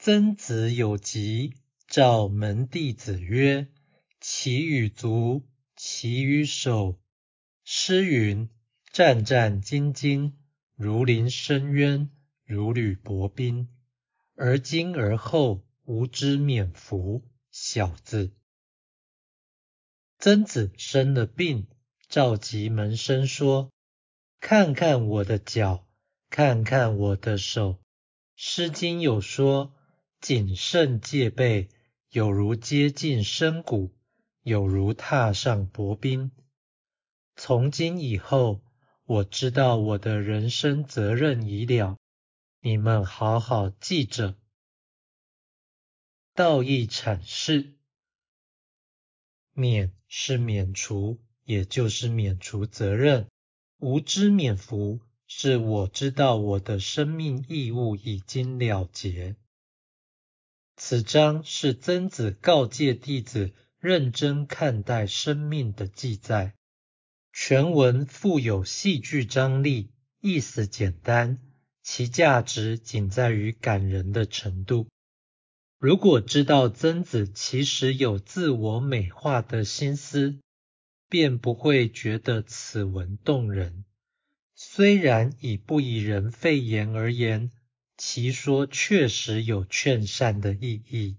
曾子有疾，召门弟子曰：“其与足，其与手。”诗云：“战战兢兢，如临深渊，如履薄冰。”而今而后，吾之免服。小子。曾子生了病，召集门生说：“看看我的脚，看看我的手。”《诗经》有说。谨慎戒备，有如接近深谷，有如踏上薄冰。从今以后，我知道我的人生责任已了，你们好好记着。道义阐释：免是免除，也就是免除责任；无知免服，是我知道我的生命义务已经了结。此章是曾子告诫弟子认真看待生命的记载。全文富有戏剧张力，意思简单，其价值仅在于感人的程度。如果知道曾子其实有自我美化的心思，便不会觉得此文动人。虽然以不以人废言而言。其说确实有劝善的意义。